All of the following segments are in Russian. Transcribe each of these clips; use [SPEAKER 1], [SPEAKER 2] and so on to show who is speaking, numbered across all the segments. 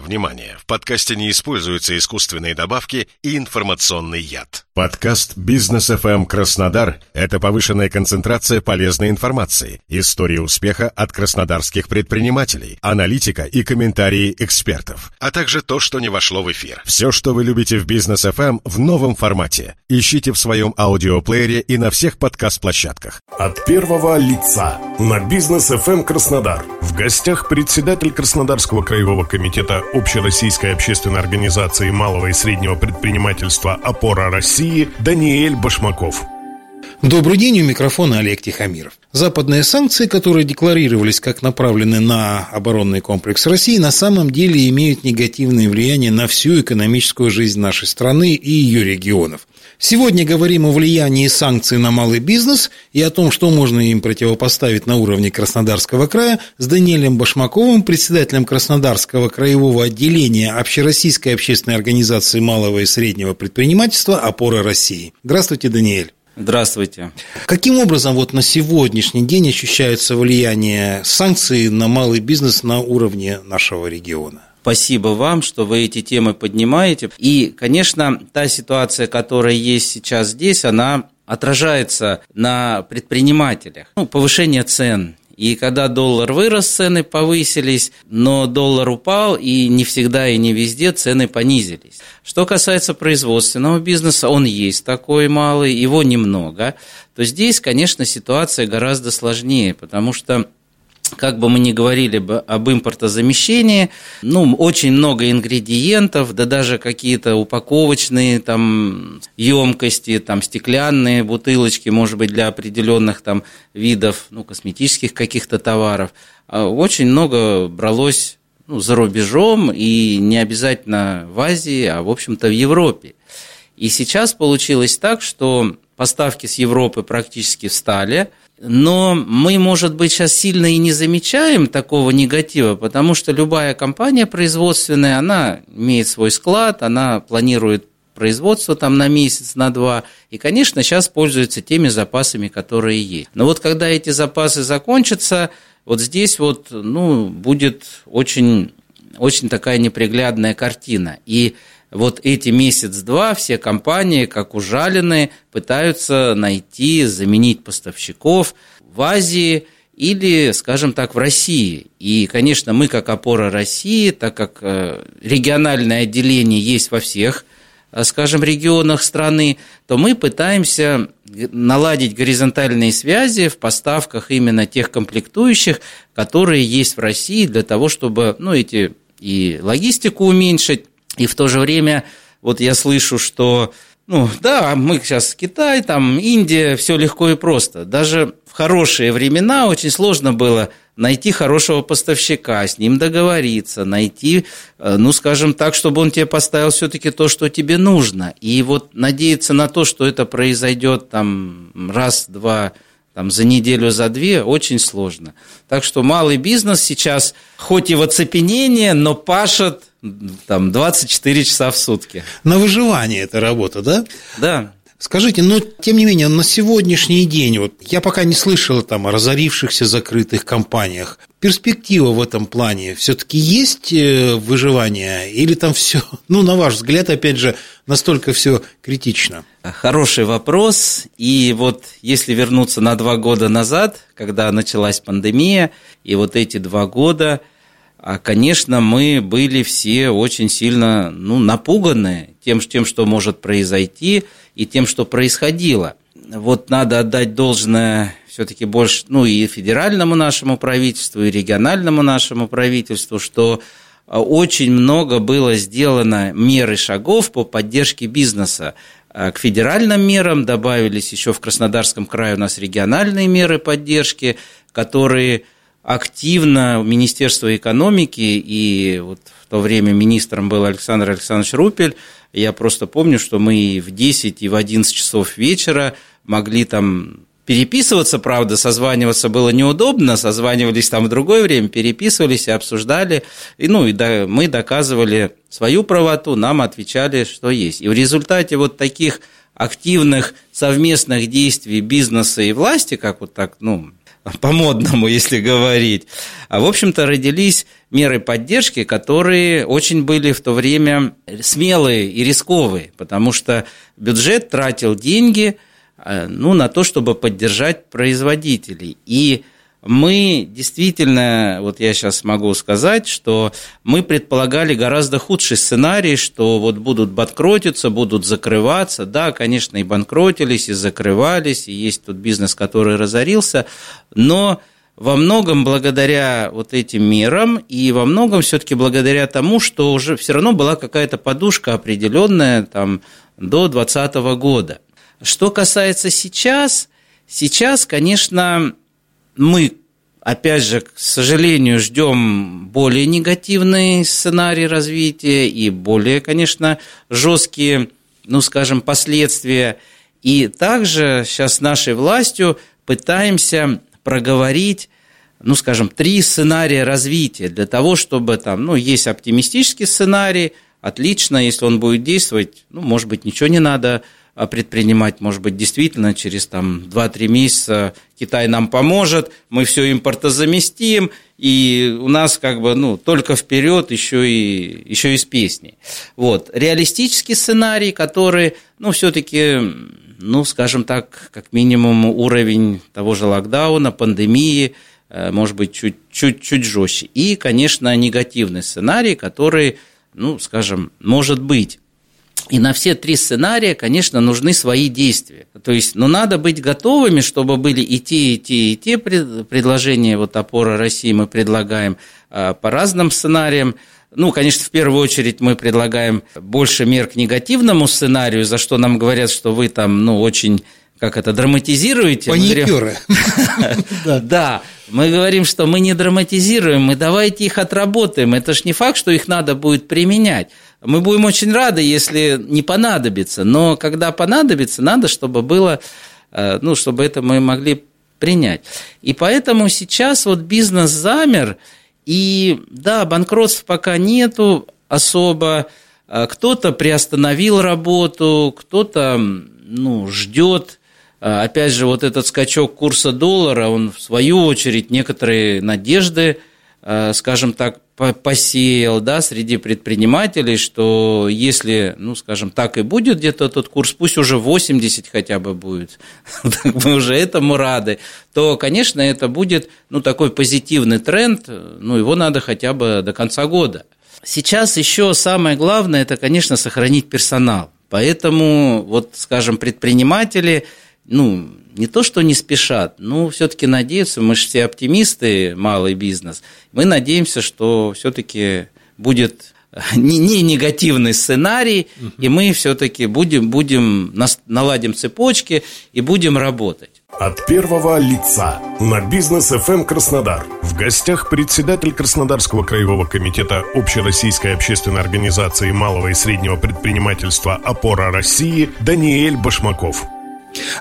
[SPEAKER 1] Внимание! В подкасте не используются искусственные добавки и информационный яд.
[SPEAKER 2] Подкаст «Бизнес FM Краснодар» — это повышенная концентрация полезной информации, истории успеха от краснодарских предпринимателей, аналитика и комментарии экспертов,
[SPEAKER 1] а также то, что не вошло в эфир.
[SPEAKER 2] Все, что вы любите в «Бизнес FM в новом формате. Ищите в своем аудиоплеере и на всех подкаст-площадках.
[SPEAKER 3] От первого лица на «Бизнес FM Краснодар». В гостях председатель Краснодарского краевого комитета Общероссийской общественной организации малого и среднего предпринимательства «Опора России» Даниэль Башмаков.
[SPEAKER 4] Добрый день, у микрофона Олег Тихомиров. Западные санкции, которые декларировались как направлены на оборонный комплекс России, на самом деле имеют негативное влияние на всю экономическую жизнь нашей страны и ее регионов. Сегодня говорим о влиянии санкций на малый бизнес и о том, что можно им противопоставить на уровне Краснодарского края с Даниэлем Башмаковым, председателем Краснодарского краевого отделения Общероссийской общественной организации малого и среднего предпринимательства «Опора России». Здравствуйте, Даниэль.
[SPEAKER 5] Здравствуйте.
[SPEAKER 4] Каким образом вот на сегодняшний день ощущается влияние санкций на малый бизнес на уровне нашего региона?
[SPEAKER 5] Спасибо вам, что вы эти темы поднимаете. И, конечно, та ситуация, которая есть сейчас здесь, она отражается на предпринимателях. Ну, повышение цен, и когда доллар вырос, цены повысились, но доллар упал, и не всегда и не везде цены понизились. Что касается производственного бизнеса, он есть такой малый, его немного, то здесь, конечно, ситуация гораздо сложнее, потому что как бы мы ни говорили бы об импортозамещении, ну, очень много ингредиентов, да даже какие-то упаковочные там емкости, там стеклянные бутылочки, может быть, для определенных там видов, ну, косметических каких-то товаров. А очень много бралось ну, за рубежом и не обязательно в Азии, а, в общем-то, в Европе. И сейчас получилось так, что поставки с Европы практически встали – но мы, может быть, сейчас сильно и не замечаем такого негатива, потому что любая компания производственная, она имеет свой склад, она планирует производство там на месяц, на два, и, конечно, сейчас пользуется теми запасами, которые есть. Но вот когда эти запасы закончатся, вот здесь вот, ну, будет очень, очень такая неприглядная картина. И вот эти месяц-два все компании, как ужаленные, пытаются найти, заменить поставщиков в Азии или, скажем так, в России. И, конечно, мы, как опора России, так как э, региональное отделение есть во всех, э, скажем, регионах страны, то мы пытаемся наладить горизонтальные связи в поставках именно тех комплектующих, которые есть в России для того, чтобы, ну, эти и логистику уменьшить, и в то же время вот я слышу, что ну да, мы сейчас Китай, там Индия, все легко и просто. Даже в хорошие времена очень сложно было найти хорошего поставщика, с ним договориться, найти, э, ну, скажем так, чтобы он тебе поставил все-таки то, что тебе нужно. И вот надеяться на то, что это произойдет там раз, два, там, за неделю, за две, очень сложно. Так что малый бизнес сейчас, хоть и в оцепенении, но пашет там 24 часа в сутки.
[SPEAKER 4] На выживание эта работа, да?
[SPEAKER 5] Да.
[SPEAKER 4] Скажите, но тем не менее, на сегодняшний день, вот я пока не слышал там о разорившихся закрытых компаниях, перспектива в этом плане все-таки есть э, выживание или там все, ну, на ваш взгляд, опять же, настолько все критично?
[SPEAKER 5] Хороший вопрос. И вот если вернуться на два года назад, когда началась пандемия, и вот эти два года – конечно, мы были все очень сильно ну, напуганы тем, тем, что может произойти, и тем, что происходило. Вот надо отдать должное все-таки больше, ну и федеральному нашему правительству, и региональному нашему правительству, что а, очень много было сделано мер и шагов по поддержке бизнеса. А, к федеральным мерам добавились еще в Краснодарском крае у нас региональные меры поддержки, которые активно Министерство экономики, и вот в то время министром был Александр Александрович Рупель, я просто помню, что мы в 10 и в 11 часов вечера могли там переписываться, правда, созваниваться было неудобно, созванивались там в другое время, переписывались и обсуждали, и, ну, и да, мы доказывали свою правоту, нам отвечали, что есть. И в результате вот таких активных совместных действий бизнеса и власти, как вот так, ну, по-модному, если говорить. А, в общем-то, родились меры поддержки, которые очень были в то время смелые и рисковые, потому что бюджет тратил деньги а, ну, на то, чтобы поддержать производителей. И мы действительно, вот я сейчас могу сказать, что мы предполагали гораздо худший сценарий, что вот будут банкротиться, будут закрываться. Да, конечно, и банкротились, и закрывались, и есть тут бизнес, который разорился, но во многом благодаря вот этим мерам и во многом все-таки благодаря тому, что уже все равно была какая-то подушка определенная там до 2020 года. Что касается сейчас, сейчас, конечно, мы, опять же, к сожалению, ждем более негативный сценарий развития и более, конечно, жесткие, ну, скажем, последствия. И также сейчас нашей властью пытаемся проговорить ну, скажем, три сценария развития для того, чтобы там, ну, есть оптимистический сценарий, отлично, если он будет действовать, ну, может быть, ничего не надо предпринимать, может быть, действительно через там 2-3 месяца Китай нам поможет, мы все импортозаместим, и у нас как бы, ну, только вперед еще и, еще и с песней. Вот. Реалистический сценарий, который, ну, все-таки, ну, скажем так, как минимум уровень того же локдауна, пандемии, э, может быть, чуть-чуть чуть жестче. И, конечно, негативный сценарий, который, ну, скажем, может быть и на все три сценария, конечно, нужны свои действия. То есть, ну, надо быть готовыми, чтобы были и те, и те, и те предложения, вот опора России мы предлагаем а, по разным сценариям. Ну, конечно, в первую очередь мы предлагаем больше мер к негативному сценарию, за что нам говорят, что вы там, ну, очень как это, драматизируете?
[SPEAKER 4] Паникеры.
[SPEAKER 5] Да, мы говорим, что мы не драматизируем, мы давайте их отработаем. Это ж не факт, что их надо будет применять. Мы будем очень рады, если не понадобится, но когда понадобится, надо, чтобы было, э, ну, чтобы это мы могли принять. И поэтому сейчас вот бизнес замер, и да, банкротств пока нету особо, э, кто-то приостановил работу, кто-то ну, ждет. Э, опять же, вот этот скачок курса доллара, он в свою очередь некоторые надежды, скажем так, посеял да, среди предпринимателей, что если, ну, скажем, так и будет где-то этот курс, пусть уже 80 хотя бы будет, мы уже этому рады, то, конечно, это будет ну, такой позитивный тренд, ну, его надо хотя бы до конца года. Сейчас еще самое главное, это, конечно, сохранить персонал. Поэтому, вот, скажем, предприниматели, ну, не то, что не спешат, но все-таки надеются, мы же все оптимисты, малый бизнес, мы надеемся, что все-таки будет не, не негативный сценарий, угу. и мы все-таки будем, будем наладим цепочки и будем работать.
[SPEAKER 3] От первого лица на бизнес FM эм Краснодар. В гостях председатель Краснодарского краевого комитета Общероссийской общественной организации малого и среднего предпринимательства «Опора России» Даниэль Башмаков.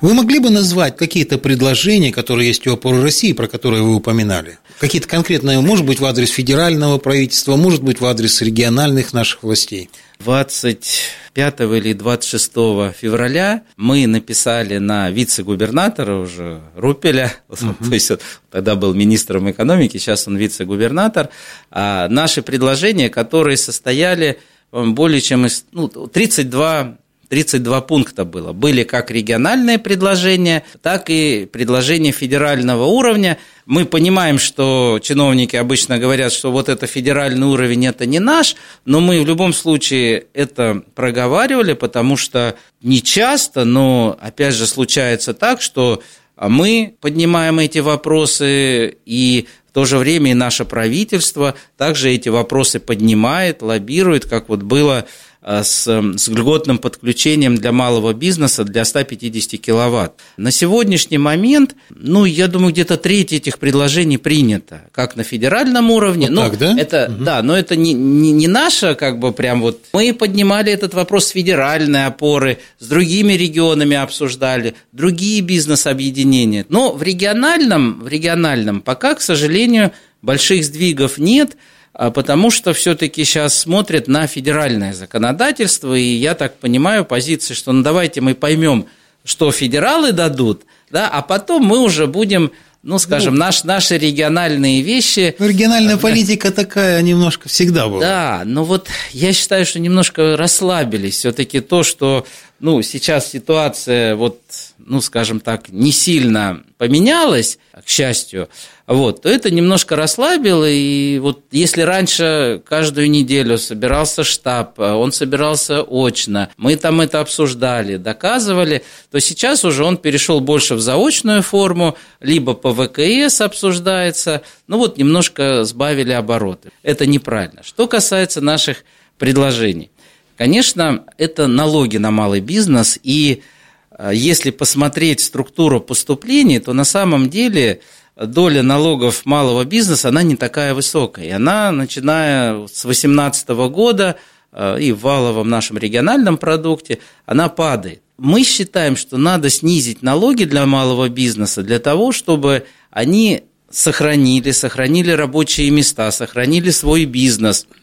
[SPEAKER 4] Вы могли бы назвать какие-то предложения, которые есть у опоры России, про которые вы упоминали? Какие-то конкретные, может быть, в адрес федерального правительства, может быть, в адрес региональных наших властей?
[SPEAKER 5] 25 или 26 февраля мы написали на вице-губернатора уже Рупеля, uh-huh. то есть тогда был министром экономики, сейчас он вице-губернатор, а наши предложения, которые состояли более чем из ну, 32 32 пункта было. Были как региональные предложения, так и предложения федерального уровня. Мы понимаем, что чиновники обычно говорят, что вот это федеральный уровень, это не наш, но мы в любом случае это проговаривали, потому что не часто, но опять же случается так, что мы поднимаем эти вопросы, и в то же время и наше правительство также эти вопросы поднимает, лоббирует, как вот было с, с льготным подключением для малого бизнеса для 150 киловатт. На сегодняшний момент, ну, я думаю, где-то треть этих предложений принято, как на федеральном уровне.
[SPEAKER 4] Вот ну, так, да?
[SPEAKER 5] Это, угу. Да, но это не, не, не наша, как бы, прям вот... Мы поднимали этот вопрос с федеральной опоры, с другими регионами обсуждали, другие бизнес-объединения. Но в региональном, в региональном пока, к сожалению, больших сдвигов нет – потому что все-таки сейчас смотрят на федеральное законодательство, и я так понимаю позиции, что ну давайте мы поймем, что федералы дадут, да, а потом мы уже будем ну, скажем, ну, наш, наши региональные вещи.
[SPEAKER 4] Ну, региональная политика такая немножко всегда была.
[SPEAKER 5] Да, но вот я считаю, что немножко расслабились. Все-таки то, что ну, сейчас ситуация, вот, ну, скажем так, не сильно поменялась, к счастью, вот, то это немножко расслабило, и вот если раньше каждую неделю собирался штаб, он собирался очно, мы там это обсуждали, доказывали, то сейчас уже он перешел больше в заочную форму, либо по ВКС обсуждается, ну вот немножко сбавили обороты. Это неправильно. Что касается наших предложений. Конечно, это налоги на малый бизнес, и э, если посмотреть структуру поступлений, то на самом деле доля налогов малого бизнеса, она не такая высокая. И она, начиная с 2018 года э, и в валовом нашем региональном продукте, она падает. Мы считаем, что надо снизить налоги для малого бизнеса для того, чтобы они сохранили, сохранили рабочие места, сохранили свой бизнес –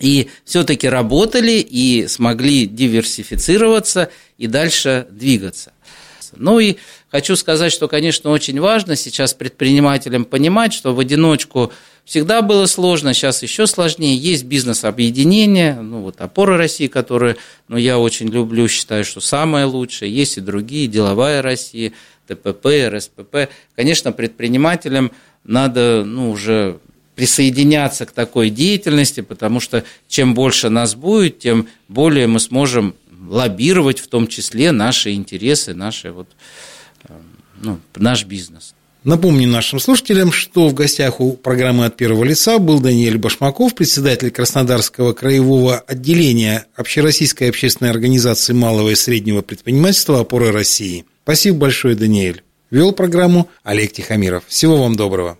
[SPEAKER 5] и все-таки работали и смогли диверсифицироваться и дальше двигаться. Ну и хочу сказать, что, конечно, очень важно сейчас предпринимателям понимать, что в одиночку всегда было сложно, сейчас еще сложнее. Есть бизнес-объединения, ну вот опора России, которые, ну, я очень люблю, считаю, что самое лучшее. Есть и другие, деловая Россия, ТПП, РСПП. Конечно, предпринимателям надо, ну, уже присоединяться к такой деятельности, потому что чем больше нас будет, тем более мы сможем лоббировать в том числе наши интересы, наши вот, э, ну, наш бизнес.
[SPEAKER 4] Напомню нашим слушателям, что в гостях у программы «От первого лица» был Даниэль Башмаков, председатель Краснодарского краевого отделения Общероссийской общественной организации малого и среднего предпринимательства «Опоры России». Спасибо большое, Даниэль. Вел программу Олег Тихомиров. Всего вам доброго.